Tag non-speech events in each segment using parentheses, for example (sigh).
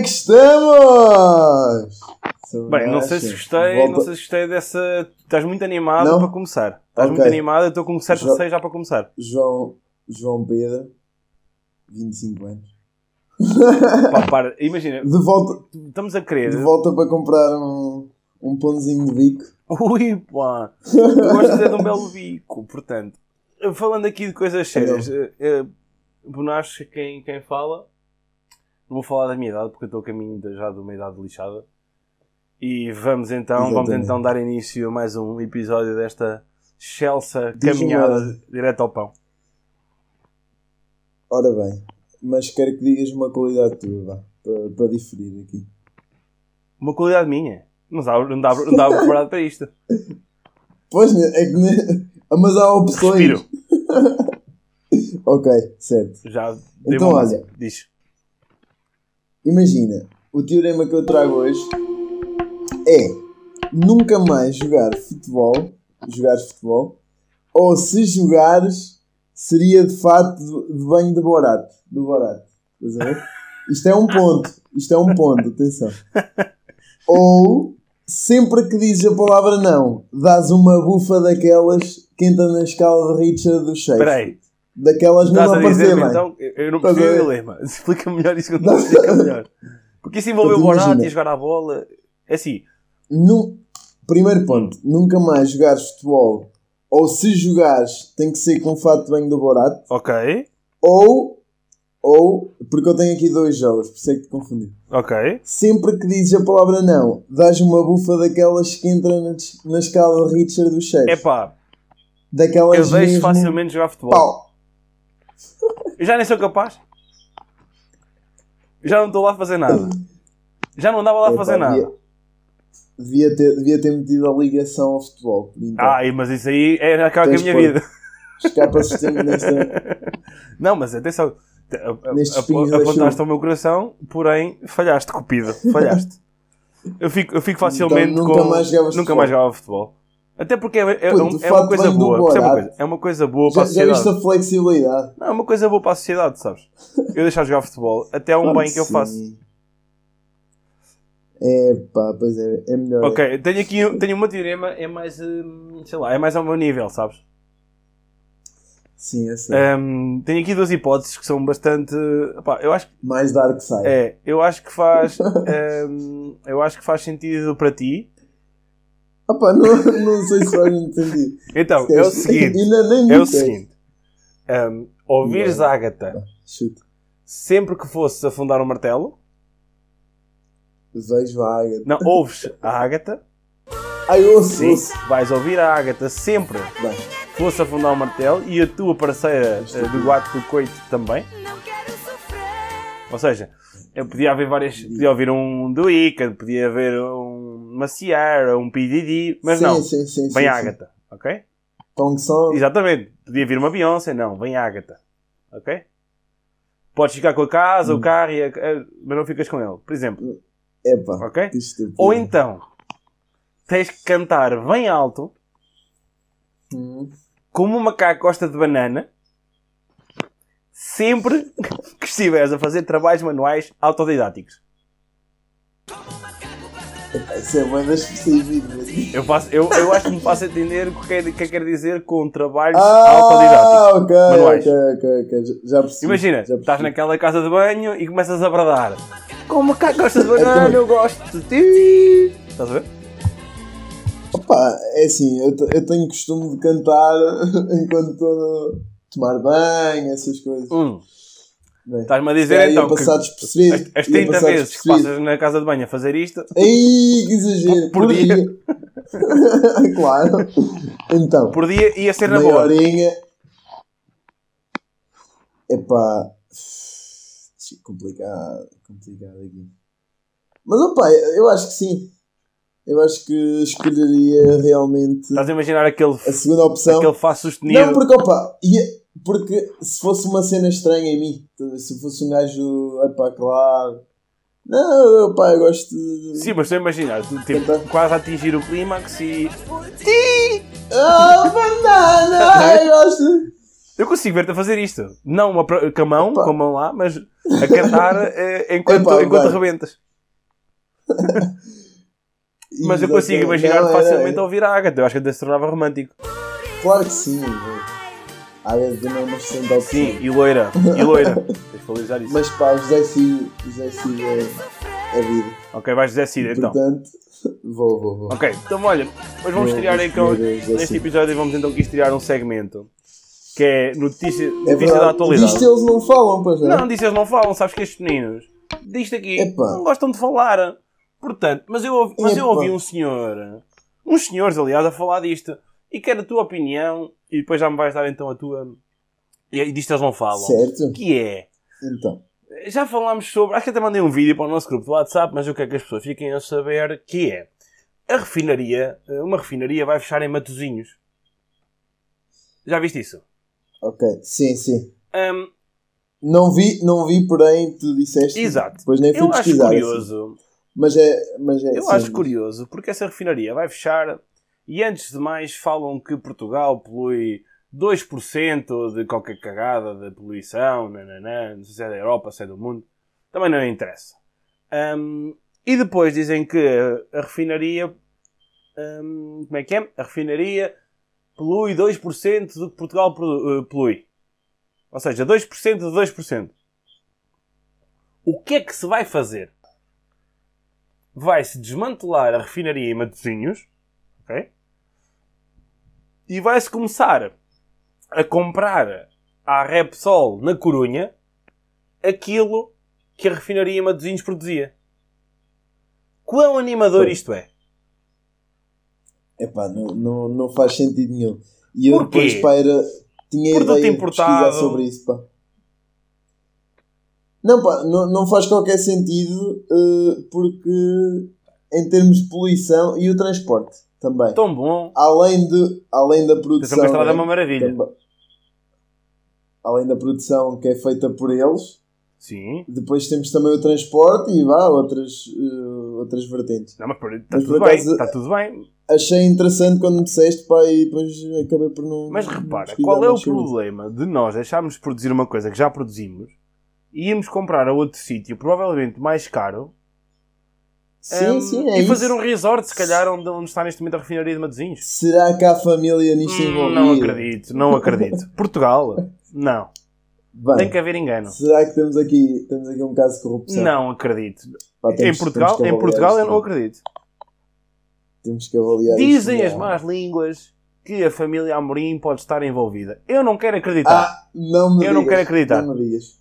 É que estamos? Bem, não sei se gostei, Volta- não sei se gostei dessa. Estás muito animado Não? para começar. Estás Ok. muito animado, eu estou com um certo Jo- já para começar. João, João Pedro, 25 anos. Pá, para, imagina, De volta, estamos a querer. de volta para comprar um, um pãozinho de bico. Ui, pá, gosto de, de um belo bico. Portanto, falando aqui de coisas sérias, eh, eh, Bonasco, quem, quem fala, não vou falar da minha idade porque eu estou a caminho de- já de uma idade lixada. E vamos então, vamos então dar início a mais um episódio desta Chelsea caminhada direto ao pão. Ora bem, mas quero que digas uma qualidade tua, vá, para, para diferir aqui. Uma qualidade minha. Não dá, não dá, não dá (laughs) preparado para isto. Pois, né, é que. né, (laughs) Mas há opções. Respiro. (laughs) Ok, certo. Já Então, olha. Diz. Imagina, o teorema que eu trago hoje é nunca mais jogar futebol, jogares futebol, ou se jogares, seria de fato de de banho de Borat. Do Borat. Estás a ver? (laughs) Isto é um ponto. Isto é um ponto, atenção. Ou sempre que dizes a palavra não, dás uma bufa daquelas que entra na escala de Richard do Shakespeare. Espera aí. Daquelas a aparecer, mãe. então? Eu não percebi ver? o dilema. (laughs) Explica melhor isso que eu não explica melhor. Porque isso envolveu o e jogar a bola. É assim. Nu- Primeiro ponto, nunca mais jogares futebol. Ou se jogares, tem que ser com fato de banho do Borat. Ok. Ou, ou, porque eu tenho aqui dois jogos, por isso é que te confundi. Ok. Sempre que dizes a palavra não, dás uma bufa daquelas que entra na, na escala Richard do chefe. Epá, Daquelas eu deixo mesmo... facilmente jogar futebol. Pau! Eu já nem sou capaz. Já não estou lá a fazer nada. Já não andava lá a fazer nada. Devia, devia ter, devia ter metido a ligação ao futebol. Então, Ai, mas isso aí é acaba com a minha vida. Escapa sistema nesta... (laughs) Não, mas atenção. Apontaste ao meu coração, porém falhaste, cupido. Falhaste. (laughs) Eu fico, eu fico facilmente Então, nunca com. mais nunca futebol. mais jogava futebol. Até porque é, é, um- o é uma coisa boa. Uma coisa? É uma coisa boa para Já, a já sociedade. viste a flexibilidade? Não, é uma coisa boa para a sociedade, sabes? Eu deixar de jogar futebol, até é um Claro bem que eu faço. É pá, pois é, é melhor. Ok, tenho aqui tenho uma teorema, é mais, hum, sei lá, é mais ao meu nível, sabes? Sim, é sim. Hum, tenho aqui duas hipóteses que são bastante. Eu acho que Mais Dark Side. é, eu acho que faz, (laughs) hum, eu acho que faz sentido para ti. Ah pá, não, não sei se faz muito sentido. Então, Se é o seguinte, nem é o seguinte. hum, ouvires a Agatha Chuta. sempre que fosses afundar um martelo, Vejo a Ágata. não, ouves a Agatha, Ai, ouço, sim, ouço. vais ouvir a Agatha sempre que fosse afundar um martelo e a tua parceira eh, do guato do coito também. Ou seja, eu podia haver várias. Podia ouvir um do Ica, podia haver um Maciar, um PDD, mas sim, não. Sim, sim, Vem sim, a sim. Ok? Tong Song. Exatamente. Podia vir uma Beyoncé, não, vem a Agatha, ok? Podes ficar com a casa, Hum. o carro, a- mas não ficas com ele, por exemplo, pá. ok? Ou então tens que cantar bem alto, Hum. como um macaco gosta de banana, sempre que estiveres a fazer trabalhos manuais autodidáticos. Isso é. Eu, faço, eu, eu acho que me faço entender o que, é, que quer dizer com trabalhos Ah, autodidáticos. ok, Manuais. ok, ok, ok. Já- percebi. Imagina, já percebi. estás naquela casa de banho e começas a bradar. Como macaco gosta de banana, eu gosto de ti. Estás a ver? Opa, é assim, eu, eu tenho costume de cantar (laughs) enquanto estou tomar banho, essas coisas. Hum. Estás-me a dizer ia então que as, as ia 30 passar vezes que passas na casa de banho a fazer isto, Ei, que exagero! Por- por dia. (laughs) claro. Então, por dia ia ser na boa. horinha. Epá. Complicado, complicado aqui. Mas opa, eu acho que sim. Eu acho que escolheria realmente Estás a imaginar aquele, a segunda opção. aquele Fá sustenido. Não, porque opa, ia- porque se fosse uma cena estranha em mim, se fosse um gajo, epá, claro. Não, opa, eu gosto de. Sim, mas estou a imaginar, tu, tipo, Então. quase a atingir o clímax e. Ah, banana! (laughs) Ai, eu gosto! Eu consigo ver-te a fazer isto. Não uma, com a mão, Epá. com a mão lá, mas a cantar (laughs) eh, enquanto, Epá, enquanto vai. rebentas. (laughs) Mas eu consigo Exatamente. imaginar Não, era- facilmente a ouvir a Agatha. Eu acho que até se tornava romântico. Claro que sim. A Agatha não é uma excelente opção. Sim, e loira. E loira. Tens de valorizar isso. Mas pá, o José Cid, José Cid é, é vida. Ok, vais José Cid então. Portanto, vou, vou, vou. Ok, então olha, hoje vamos estrear então, neste episódio vamos então aqui estrear um segmento que é notícia, É notícia da atualidade. Disto eles não falam, pois não? Não, disso eles não falam, sabes que estes meninos disto aqui Epá. não gostam de falar. Portanto, mas eu, mas eu ouvi um senhor, uns senhores aliás, a falar disto e quero a tua opinião e depois já me vais dar então a tua. E disto eles não falam. Certo? Que é. Então. Já falámos sobre. Acho que até mandei um vídeo para o nosso grupo do WhatsApp, mas eu quero que as pessoas fiquem a saber que é. A refinaria, uma refinaria vai fechar em Matozinhos. Já viste isso? Ok. Sim, sim. Hum, Não vi, não vi, porém, tu disseste. Exato. Depois nem fui eu acho pesquisar. assim. curioso. Mas é. Mas é Eu sim, acho curioso porque essa refinaria vai fechar e antes de mais falam que Portugal polui 2% de qualquer cagada de poluição, nananã, não sei se é da Europa, se é do mundo, também não interessa. Hum, e depois dizem que a refinaria, hum, como é que é? A refinaria polui 2% do que Portugal eh, polui. Ou seja, 2% de 2%. O que é que se vai fazer? vai-se desmantelar a refinaria em Matosinhos, ok? E vai-se começar a comprar à Repsol na Corunha aquilo que a refinaria Matosinhos produzia. Quão animador isto é? Epá, não, não, não faz sentido nenhum. E eu Porquê? depois, tinha Produto ideia de importado. pesquisar sobre isso, pá. Não, pá, não, não faz qualquer sentido eh, porque em termos de poluição e o transporte também. Tão bom. Além, de, além da produção. Atenção que a estrada é né, uma maravilha. também- além da produção que é feita por eles, Sim. depois temos também o transporte e vá, outras, eh, outras vertentes. Não, mas está tudo por bem. acaso- Está tudo bem. Achei interessante quando me disseste, pá, e depois acabei por não. Mas repara, qual é o isso. problema de nós deixarmos de produzir uma coisa que já produzimos e íamos comprar a outro sítio, provavelmente mais caro, Sim, hum, sim, é e isso. fazer um resort, se calhar, onde, onde está neste momento a refinaria de Matosinhos? Será que há família nisto Hum, envolvida? não acredito, não acredito. (laughs) Portugal? Não. Bem, Tem que haver engano. será que temos aqui, temos aqui um caso de corrupção? Não acredito. Pá, temos- em Portugal, em Portugal eu não acredito. Temos que avaliar Dizem isto, as não. más línguas que a família Amorim pode estar envolvida. Eu não quero acreditar. Ah, não me Eu não digas, quero acreditar. Não me digas.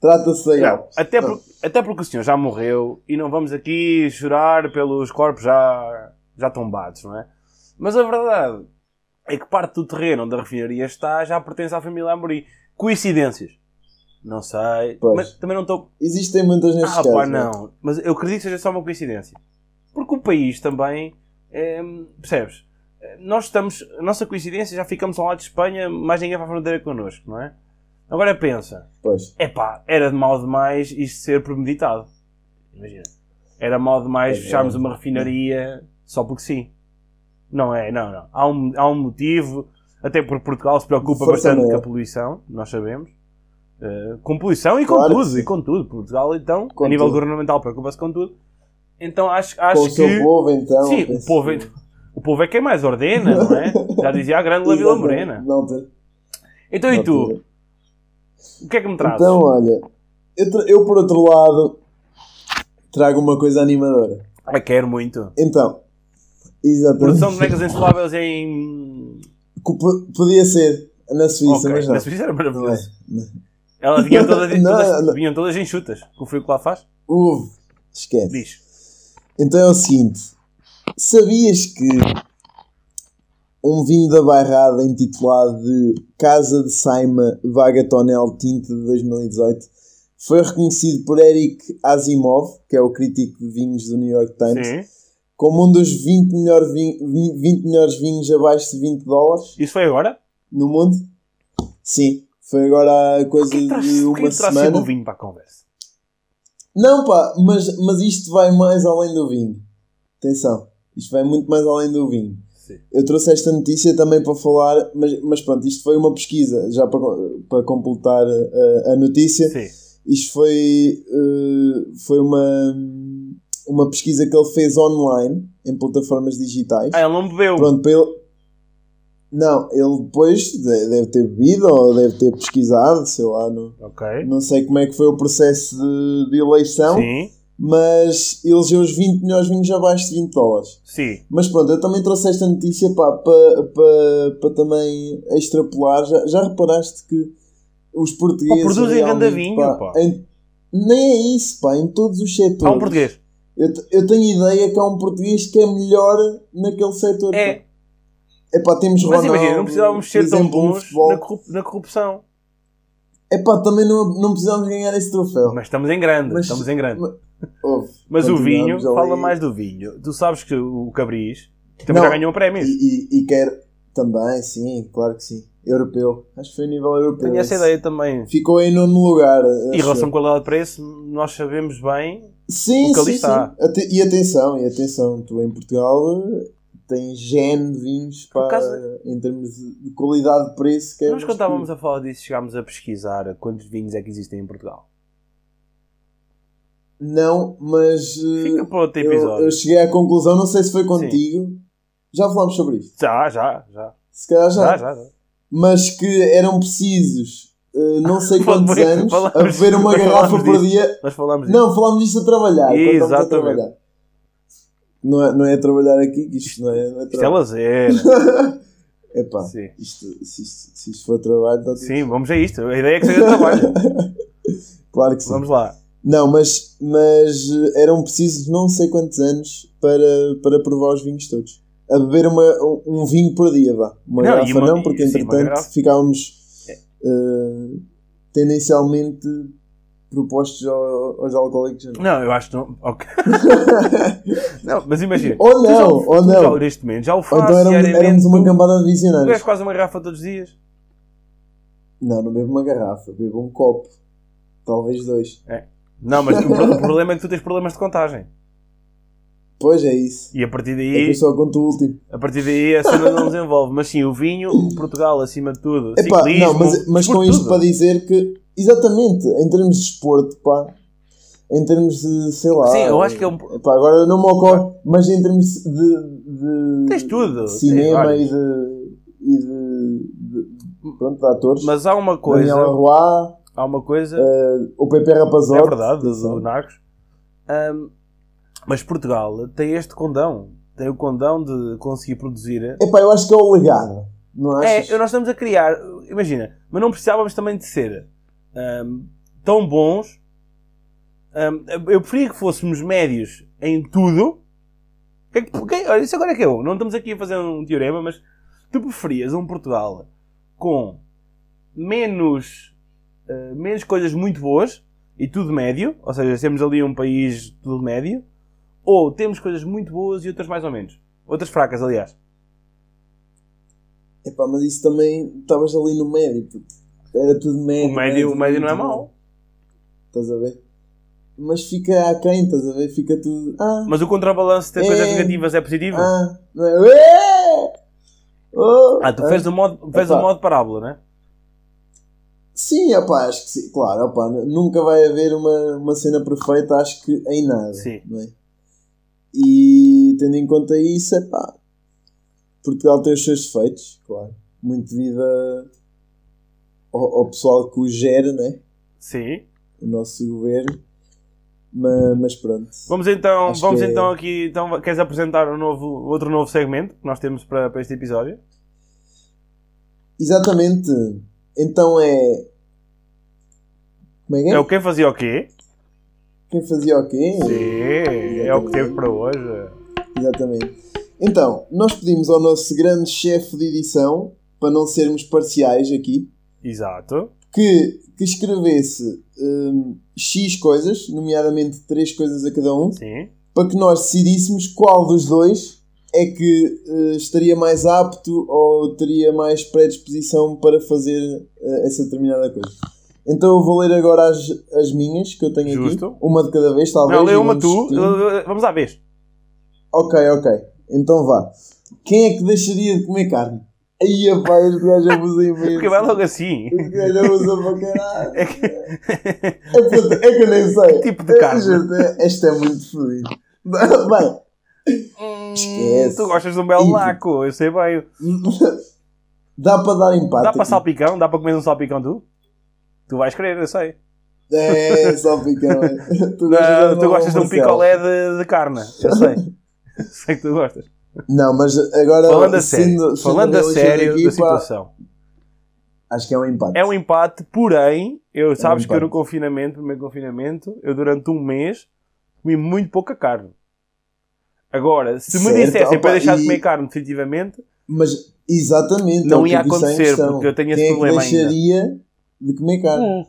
Trata-se da Não, até, por- até porque o senhor já morreu e não vamos aqui chorar pelos corpos já, já tombados, não é? Mas a verdade é que parte do terreno onde a refinaria está já pertence à família Amorim. Coincidências? Não sei. Pois. Mas também não estou. Existem muitas nestes Ah, casos. pá, não é? não. Mas eu acredito que seja só uma coincidência. Porque o país também. é, percebes? Nós estamos. A nossa coincidência já ficamos ao lado de Espanha, mais ninguém vai fronteira connosco, não é? Agora pensa. Pois. Epá, era de mal demais isto ser premeditado. Imagina. Era mal demais É fecharmos verdade. uma refinaria só porque sim. Não é, não, não. Há um, há um motivo, até porque Portugal se preocupa Força bastante com a poluição, nós sabemos. Eh, com poluição e com Claro tudo, e com tudo. Portugal, então, Com a nível tudo. governamental, preocupa-se com tudo. Então acho, Com acho o que. seu povo, então. sim, o povo, é, que- o povo é quem mais ordena, não é? (laughs) Já dizia a grande La Vila. Morena. Não, te- Então e não tu? O que é que me trazes? Então, olha, eu, eu por outro lado trago uma coisa animadora. Ah, quero muito. Então, exatamente. Produção de bonecas insufláveis em. Podia ser na Suíça, Ok, mas não. Na Suíça era Não é. maravilhoso. Elas vinham (laughs) todas, Não, todas, não. vinham todas enxutas. Com o frio que lá faz? Uf, esquece. Diz. Então é o seguinte: sabias que um vinho da Bairrada intitulado de Casa de Saima Vagatonel Tinta de 2018 foi reconhecido por Eric Asimov, que é o crítico de vinhos do New York Times, Sim. como um dos 20, melhor vin- 20 melhores vinhos abaixo de 20 dólares Isso foi agora? no mundo. Sim, foi agora a coisa que traz, de uma que semana. o vinho para a conversa? Não, pá, mas, mas isto vai mais além do vinho. Atenção, isto vai muito mais além do vinho. Sim. Eu trouxe esta notícia também para falar, mas, mas pronto, isto foi uma pesquisa, já para, para completar a, a notícia. Sim. Isto foi, eh, foi uma, uma pesquisa que ele fez online, em plataformas digitais. Ah, ele não bebeu. Pronto, para ele. Não, ele depois de- deve ter bebido ou deve ter pesquisado, sei lá, não, Ok. não sei como é que foi o processo de, de eleição, Sim. Mas elegeu os 20 melhores vinhos abaixo de 20 dólares. Sim. Mas pronto, eu também trouxe esta notícia para para para também extrapolar. Já, já reparaste que os portugueses. Pá, produzem ganda vinho, pá. em- nem é isso, pá, em todos os setores. Há um português. Eu, eu tenho ideia que há um português que é melhor naquele setor. É. É pá, temos Mas Ronaldo, imagina, não precisávamos ser tão bons na, corrup- na corrupção. É pá, também não, não precisávamos ganhar esse troféu. Mas estamos em grande. Mas- estamos em grande. mas- (laughs) Ouve, Mas o vinho, ali. fala mais do vinho. Tu sabes que o Cabris também Não. já ganhou prémios. E, e, e quer também, sim, claro que sim. Europeu. Acho que foi a nível europeu. Tenho essa esse. ideia também. Ficou em nono lugar. E em relação qualidade-preço, nós sabemos bem. Sim, o que ali sim, está. sim. E atenção, e atenção, tu em Portugal eh, tens gene de vinhos para, em termos de de qualidade de preço. Que é Nós quando estávamos a falar disso, chegámos a pesquisar quantos vinhos é que existem em Portugal. Não, mas eh, Fica para outro eu, episódio. eu cheguei à conclusão, não sei se foi contigo. Já falámos sobre isto. Já, já, já. Se calhar já. Já, já, já. Mas que eram precisos eh, não sei (laughs) quantos Falamos- anos a falamos- beber uma garrafa por disso. dia. Nós falámos disso. Não, falámos disto a trabalhar. estamos a Exatamente. trabalhar. Não é, não é trabalhar aqui, isto não é, não é Isto é lazer. (laughs) Epá, Sim. isto, se, isto, se isto for trabalho, tudo Sim, vamos a isto. A ideia é que seja trabalho. (laughs) Claro que sim. Vamos lá. Não, mas, mas eram precisos não sei quantos anos para, para provar os vinhos todos. A beber uma, um vinho por dia, vá. Uma Não, garrafa uma- não, porque sim, entretanto ficávamos eh, tendencialmente propostos ao- aos alcoólicos. Não, eu acho que não. Ok. (laughs) não, mas imagina. Ou já não, ou já não. neste momento, já o faço então éramos, éramos uma cambada de Tu bebes visionários. quase uma garrafa todos os dias. Não, não bebo uma garrafa, bebo um copo. Talvez dois. Não, mas o, pro- o problema é que tu tens problemas de contagem. Pois é isso. E a partir É daí, eu só conto o último. a partir daí a cena não desenvolve. Mas sim, o vinho, o Portugal acima de tudo. Epá, ciclismo, não, mas, mas com desporto, isto tudo. para dizer que, exatamente, em termos de esporte, pá, em termos de, sei lá. Sim, eu acho que é um- Epá, agora não me ocorre, mas em termos de. de Tens tudo, de tens cinema e vários. de. e de. de pronto, de atores. Mas há uma Daniel coisa. Arroy, Há uma coisa. eh, o Pepe Rapazote. É verdade, do, Narcos. Ahm, mas Portugal tem este condão. Tem o condão de conseguir produzir. Epá, eu acho que é o legado, não achas? É, nós estamos a criar. Imagina, mas não precisávamos também de ser ahm, tão bons. Ahm, eu preferia que fôssemos médios em tudo. Que é que- porque- olha, isso agora é que eu. Não estamos aqui a fazer um teorema, mas tu preferias um Portugal com menos, ah, menos coisas muito boas e tudo médio, ou seja, temos ali um país tudo médio, ou temos coisas muito boas e outras mais ou menos. Outras fracas, aliás. Epá, mas isso também. Estavas ali no médio. puto. Era tudo médio. O médio, o tudo médio não é mau. Estás a ver? Mas fica aquém, estás a ver? Fica tudo. Ah, Mas o contrabalanço de ter É. coisas negativas é positivo? ah, não é? Ué! Oh, Ah, tu ah. fez o modo, fez o modo parábola, né? Sim, opá, acho que sim. Claro, opá, n- nunca vai haver uma, uma cena perfeita, acho que em nada. Sim. Não é? E tendo em conta isso, é pá. Portugal tem os seus defeitos, claro. Muito devido a- ao, ao pessoal que o gera, né? Sim. O nosso governo. Mas, mas pronto. Vamos então, Acho vamos é- então aqui. Então, queres apresentar um novo, outro novo segmento que nós temos para, para este episódio? Exatamente. Então é. Como é que é? É o quem fazia o quê? Quem fazia o quê? Sim, é o que teve para hoje. Exatamente. Então, nós pedimos ao nosso grande chefe de edição, para não sermos parciais aqui, Exato. que, que escrevesse hum, X coisas, nomeadamente três coisas a cada um, Sim. para que nós decidíssemos qual dos dois é que eh, estaria mais apto ou teria mais predisposição para fazer eh, essa determinada coisa. Então eu vou ler agora as, as minhas que eu tenho Justo. aqui, uma de cada vez, talvez. Não, lê uma tu. Vamos à vez. Ok, ok. Então vá. Quem é que deixaria de comer carne? Aí, pá, este gajo abusa imenso. Porque vai logo assim. Este gajo abusa para caralho. É que... É, é que eu nem sei. Que tipo de carne? É, juro, é- Este é muito fodido. (laughs) Bem, Esquece. Tu gostas de um belo naco, eu sei bem. (laughs) dá para dar empate. Dá para aqui. salpicão? Dá para comer um salpicão tu? Tu vais querer, eu sei. É, salpicão. (laughs) Tu Não, tu gostas de um picolé de, de carne, eu sei. sei que tu gostas. Não, mas agora. Falando a sério, falando a sério da situação. Acho que é um empate. É um empate, porém, eu sabes que eu no confinamento, primeiro confinamento, eu durante um mês comi muito pouca carne. Agora, se me dissessem para deixar de comer carne definitivamente, Mas, exatamente. Não é o que ia acontecer, porque eu tenho esse Quem problema é que deixaria de comer carne?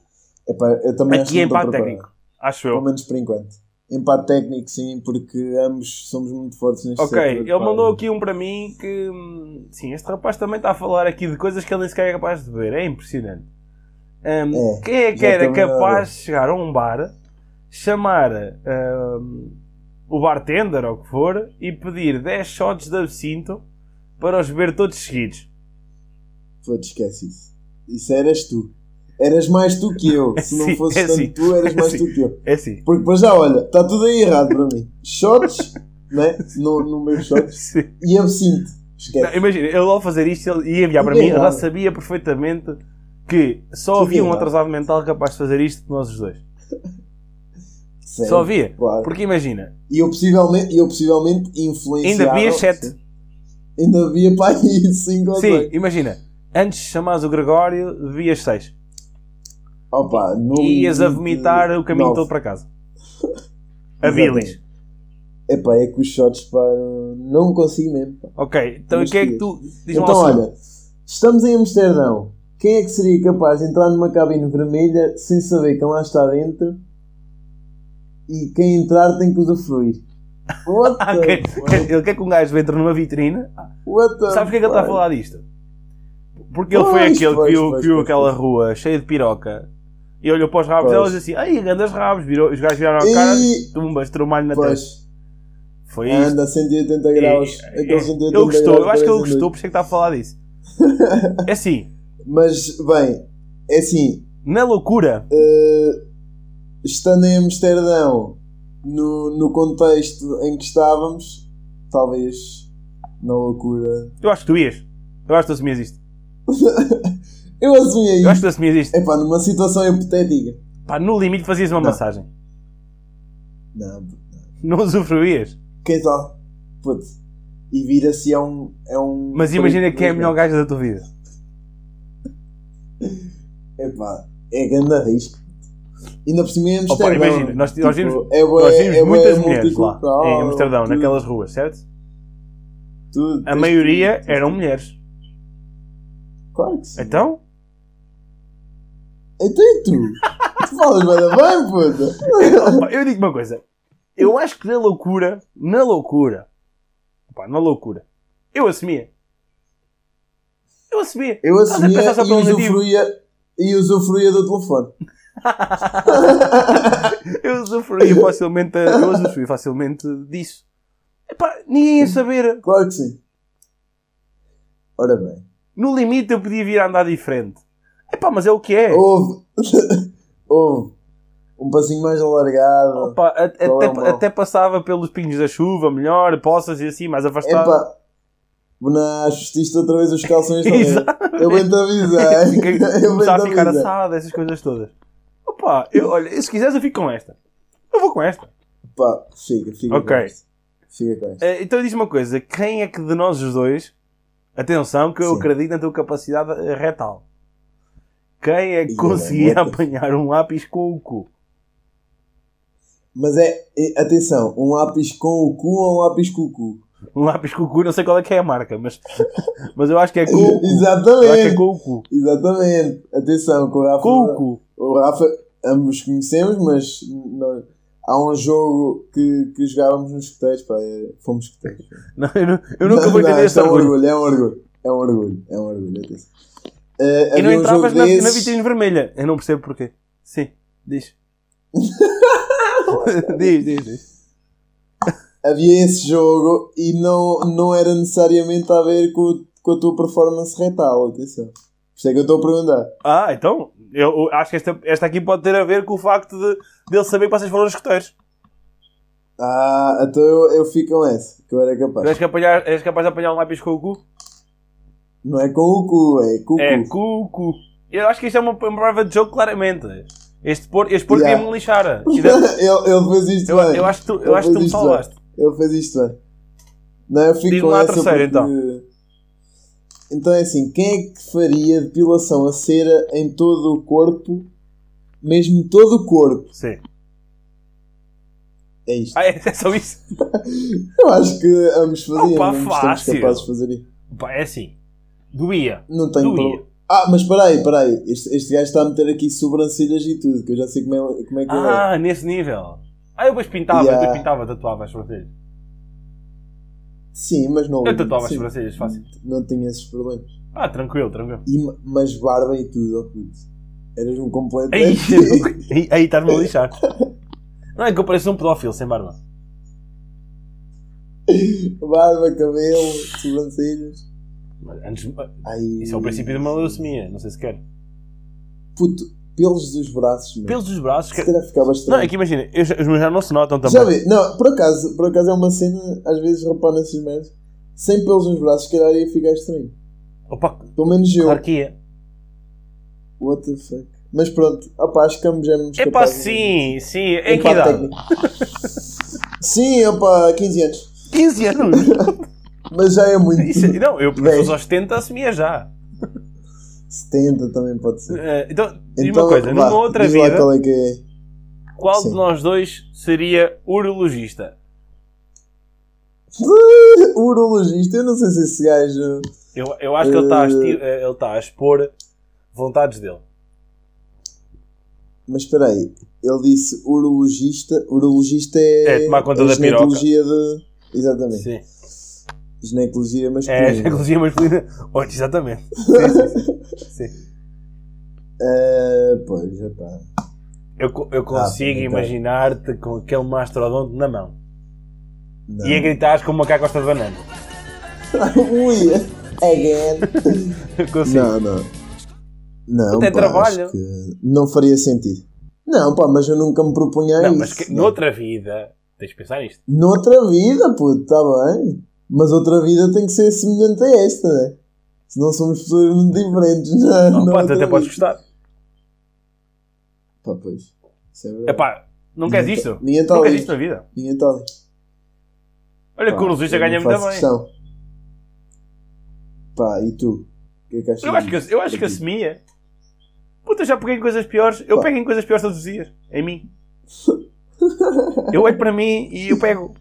Epá, eu também acho aqui que é não empate técnico. Acho Pelo eu. menos por enquanto. Empate técnico, sim, porque ambos somos muito fortes neste Ok, setor, ele pá. mandou aqui um para mim que. hum, Sim, este rapaz também está a falar aqui de coisas que ele nem sequer é capaz de ver. É impressionante. Hum, É, quem é que era não capaz de chegar a um bar, chamar hum, o bartender ou o que for e pedir 10 shots de absinto para os beber todos seguidos? Te esquece isso. Isso eras tu. Eras mais tu que eu. É Se não sim, fosses é tanto sim. tu, eras É mais sim. tu que eu. É assim. Porque para já, olha, está tudo aí errado para mim. Shots, né? No, no meu shots. (laughs) Sim. E absinto. Esquece. Não, imagina, ele ao fazer isto ele ia enviar para mim, eu já errado. sabia perfeitamente que só Tudo havia um errado. atrasado mental capaz de fazer isto de nós os dois. Sério, Só havia. Claro. Porque imagina, E eu possivelmente, eu possivelmente influenciava. ainda havia 7. Ainda havia (laughs) para aí 5 ou Sim, 6. imagina, antes de chamares o Gregório, bebias 6. Opa, E ias a vomitar o caminho todo para casa. (laughs) A bilis. Epá, é que os shots, pá, não consigo mesmo. pá. Ok, então o que é que- tu. Diz-me Então, assim. olha, estamos em Amsterdão. Quem é que seria capaz de entrar numa cabine vermelha sem saber quem lá está dentro? E quem entrar tem que usufruir. (laughs) What Ah, the ok. fuck? Ele quer que um gajo entre numa vitrine. What the Sabes porque é que ele está a falar disto? Porque ele foi Pois, aquele que viu, pois, viu pois, aquela rua cheia de piroca e olhou para os rabos delas assim: Ai, grandes rabos. Virou, os gajos viraram a cara, E... tumbas, tromalho na testa. Pois, Foi isto. anda a 180 graus. E- Aqueles e- 180 ele gostou, graus eu acho que ele gostou, por isso é que está a falar disso. É assim, (laughs) Mas, bem, é assim, na loucura, eh, estando em Amsterdão, no, no contexto em que estávamos, talvez na loucura. eu acho que tu ias. Eu acho que tu assumias isto. (laughs) Eu assumi Eu acho que tu assumias isto. Epá, numa situação hipotética. Pá, no limite fazias uma Não. massagem. Não, Não usufruías. quem sabe? Putz. E vira-se é um, é um. Mas imagina que é a melhor gaja da tua vida. (laughs) Epá, é grande risco. Ainda por cima Opa, Amsterdão. imagina, nós, nós vimos, é bué- nós vimos é muitas mulheres lá, em Amsterdão, tudo, naquelas ruas, certo? tudo, A maioria tudo. eram mulheres. Claro que sim. Então, Então e tu? tu falas bem, bem, puta. eu digo uma coisa. Eu acho que na loucura, na loucura, na loucura, eu assumia. Eu assumia. Eu assumia e usufruía, e usufruía do telefone. (laughs) eu usufruía facilmente, eu usufruía facilmente disso. Epá, ninguém ia saber. Claro que sim. Ora bem. No limite eu podia vir a andar diferente. Epá, mas é o que é. Houve. (laughs) Houve. Um passinho mais alargado. Opa, a- é até, mal? até passava pelos pingos da chuva, melhor, poças e assim, mais afastado. Epá. Bonas, vestiste outra vez os calções (laughs) também. Eu bem te avisei. Eu começar a ficar avisei. assado, essas coisas todas. Opa, eu, olha, se quiseres eu fico com esta. Eu vou com esta. Pá, fica, fica Ok. com esta. Fica com esta. Eh, Então diz uma coisa, quem é que de nós os dois, atenção que eu Sim. acredito na tua capacidade retal, quem é que Ih, conseguia the- apanhar um lápis com o cu? Mas é, é- atenção, um lápis com o cu ou um lápis com o cu? Um lápis com o cu, não sei qual é que é a marca, mas, (laughs) mas eu acho que é com o cu. Eu acho que é Exatamente. com o cu. Exatamente. Atenção, com o Rafa. Com o cu. O Rafa, ambos conhecemos, mas não- há um jogo que, que jogávamos nos escuteiros, pá, é- fomos escuteiros. Não, eu, eu nunca vou Não, entender esse isto é um orgulho. orgulho, é um orgulho. É um orgulho, é um orgulho, atenção. Eh, E não entravas na, desses- na vitrine vermelha. Eu não percebo porquê. Sim, diz. (laughs) diz, diz, diz. havia esse jogo e não, não era necessariamente a ver com, com a tua performance retal, atenção. Por isso é que eu estou a perguntar. Ah, então, eu, eu acho que esta, esta aqui pode ter a ver com o facto de, de ele saber que vocês foram os escuteiros. Ah, então eu, eu fico com essa, que eu era capaz. És capaz, és capaz de apanhar um lápis com o cu? Não é com o cu, é com o É, cu. com o cu. Eu acho que isto é uma, uma prova de jogo, claramente. Este porco, este porco Yeah. ia-me lixar. (laughs) Ele, fez isto Eu, bem. eu acho que tu, eu acho que tu me salvaste. Ele fez isto bem. Não, eu fico Diz-me com essa terceira, porque... Então é assim, quem é que faria depilação a cera em todo o corpo? Mesmo todo o corpo? Sim. É isto. Ah, é, é só isso? (laughs) Eu acho que ambos fazíamos. Opa, ambos fácil. capazes de fazer isso. Pá, é assim. Doía. Não tenho Doía. problema. Ah, mas peraí, peraí. Este, este gajo está a meter aqui sobrancelhas e tudo, que eu já sei como é, como é que é. Ah, nesse nível. Ah, eu depois pintava, Yeah. eu pintava, tatuava as sobrancelhas. Sim, mas não. Eu tatuava as sobrancelhas, fácil. Não tinha esses problemas. Ah, tranquilo, tranquilo. E, ma- mas barba e tudo, ó puto. Eras um completo. Aí, aí, aí estás-me a (laughs) lixar. Não é que eu pareço um pedófilo sem barba. barba, cabelo, sobrancelhas. Mas Antes, Ai, isso é o princípio de uma leucemia, não sei se quer. Puto, pelos dos braços, meu. Pelos dos braços. Se Que... calhar ficava Não, estranho. é que imagina, eu os meus já não se notam também. Já vi, não, por acaso, por acaso é uma cena, às vezes rapar nessas merdas, sem pelos nos braços, se calhar ia ficar estranho. Opa, Pelo menos eu. claro que é. What the fuck. Mas pronto, opá, acho que ambos É pá, capazes de- sim, sim. Em que idade? (laughs) Sim, opá, 15 anos. 15 anos. (laughs) Mas já é (laughs) muito. Isso, não, eu pessoas aos 70 assumia já. 70 também pode ser. Eh, Então, diz Então, uma coisa, vá, numa outra vida, qual é é. qual de nós dois seria urologista? (laughs) Urologista, eu não sei se esse gajo. Eu, eu acho que ele está a, Eh. eh, está a expor vontades dele. Mas espera aí, ele disse urologista. Urologista é. É tomar conta da piroca. de. Exatamente. Sim. Ginecologia É masculina. (laughs) ginecologia masculina. Oh, exatamente. (laughs) Sim, sim, sim. Eh, pois, epá. Eu, co- eu consigo então. imaginar-te com aquele mastrodonte na mão. Não. E a gritares com uma cacosta de banana. (laughs) Ui, again. Eu consigo. Não, não. Não, Até pá, trabalho. não faria sentido. Não, pá, mas eu nunca me propunha Não, isso. mas que, não. noutra vida, tens de pensar nisto. Noutra vida, puto, está bem. Mas outra vida tem que ser semelhante a esta, né? Senão somos pessoas muito diferentes. Não, Não, não pá, até podes gostar. Pá, pois. É. Epá, não queres Ninguém isto? tá- ninguém tá não queres isto na vida? Ninguém ali. Olha, Pá, que o eu ganha muito bem. questão. Pá, e tu? O que é que achas Eu acho que, disso? eu acho que assumia. Puta, já peguei em coisas piores. Eu Pá. pego em coisas piores todos os dias. Em mim. Eu olho para mim e eu pego.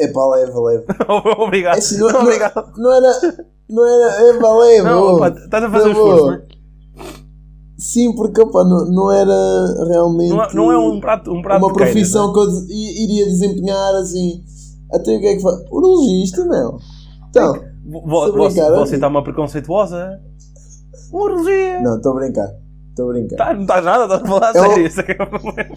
É pá, leva, leva. (laughs) Obrigado. É assim, não, não, não, obrigado. não era. Não era. É pá, leva. Não, opa, estás a fazer um esforço, não é? Sim, porque opa, não, não era realmente. Não é, não é um prato, um prato uma de queiras, profissão que eu iria desempenhar assim. Até o que é que faz? Urologista, meu. Então, não é? Você, você está uma preconceituosa. Urologia. não, estou a brincar. Estou a brincar. Tá, não estás nada, estás a falar É sério. Isso é que é o problema.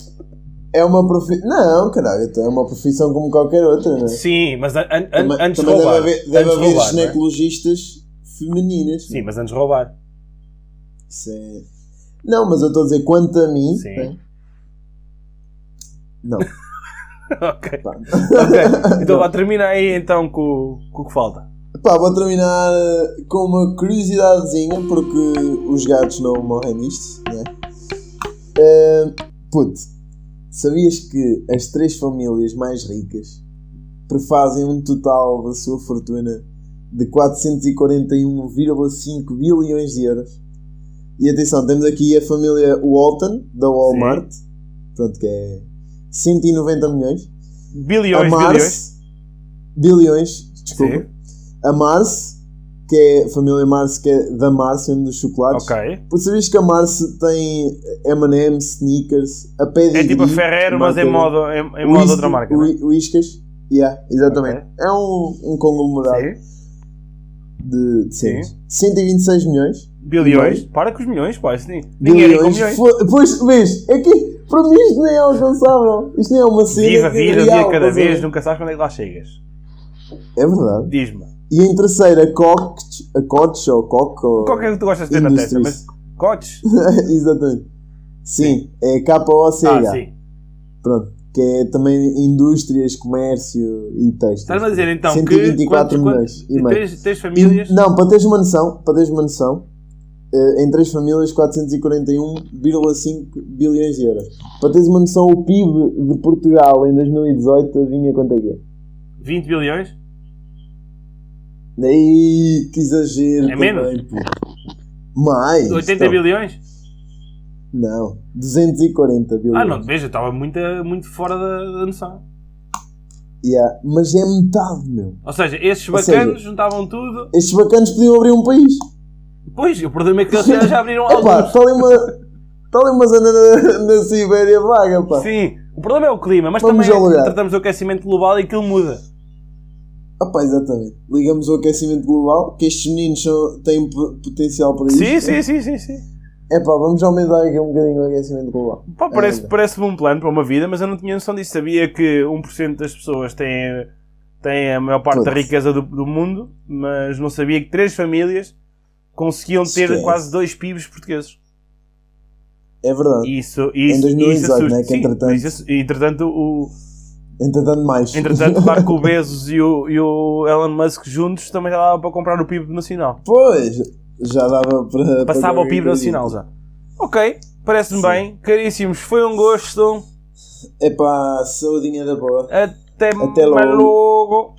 É uma profissão. Não, caralho, então é uma profissão como qualquer outra, não é? Sim, mas an- an- Também, antes de também roubar. deve haver, deve haver roubar, é? ginecologistas femininas. Sim, mas antes de roubar. Isso é... Não, mas eu estou a dizer quanto a mim. Sim. né? Não. (laughs) ok. Pá. Ok. Então vá, termina aí então com, com o que falta. Pá, vou terminar eh, com uma curiosidadezinha, porque os gatos não morrem nisto, né? Eh, puto, sabias que as três famílias mais ricas prefazem um total da sua fortuna de 441,5 bilhões de euros? E atenção, temos aqui a família Walton, da Walmart, pronto, que é 190 milhões. Bilhões, a bilhões. Mars, bilhões, desculpa. Sim. A Mars, que é a família Mars, que é da Mars, mesmo dos chocolates. Ok. Porque sabias que a Mars tem M&M's, Sneakers, a Pedigree... É tipo a Ferrero, mas em marca- modo, em, em modo Whisky- outra marca. não é? Whi- Whiskas. Yeah, exatamente. Ok. É um, um conglomerado Sim. de, de cenas. 126 milhões. Bilhões? Para com os milhões, pá. Isso nem, ninguém é milhões. Pois, vês, é que para mim isto nem é alcançável. Isto nem é uma cena. Viva a vida, dia cada vez, nunca sabes quando é que lá chegas. É verdade. Diz-me. E em terceira, a Cox, a Cox ou Coco. ou- Qual que é que tu gostas de ter na testa? Industries. Mas cotes? (laughs) Exatamente. Sim, é K-O-C-H. Ah, sim. Pronto. Que é também indústrias, comércio e texto. Estás-me a dizer então que 124 quantos- milhões quantos- e meio. três, três famílias. E- não, para teres uma noção, para teres uma noção, eh, em três famílias 441,5 bilhões de euros. Para teres uma noção, o PIB de Portugal em 2018 adivinha quanto é que é? 20 bilhões? Ei, que exagero. É menos? também, pô. Mais. 80 então. bilhões? Não, 240 bilhões. Ah, não, veja, estava muito, muito fora da, da noção. Yeah, Mas é metade, meu. Ou seja, esses Ou seja- bacanos juntavam tudo. Estes bacanos podiam abrir um país. Pois, o problema é que eles já, abriram (laughs) Epá, alguns. está ali uma, está ali uma zona na, na Sibéria vaga, pá. Sim, o problema é o clima, mas Vamos também lugar. tratamos do aquecimento global e aquilo muda. Pá, exatamente. Ligamos o aquecimento global, que estes meninos são, têm potencial para isso. Sim, sim, sim, sim, sim. É pá, vamos aumentar aqui um bocadinho o aquecimento global. Pá, parece, É, parece-me um plano para uma vida, mas eu não tinha noção disso. Sabia que 1% das pessoas têm, têm a maior parte da Putz. riqueza do, do mundo, mas não sabia que três famílias conseguiam ter Esquece. quase dois PIBs portugueses. É verdade. Isso, isso, 2018, isso assusta. né, que Sim, entretanto- mas isso- entretanto, o, Entretanto, mais. entretanto, (laughs) claro que o Bezos e o, e o Elon Musk juntos também já dava para comprar o PIB nacional. Pois, já dava para. Passava para o PIB nacional já. Ok, parece-me bem. Caríssimos, foi um gosto. É pá, saudinha da boa. Até, Até logo. logo.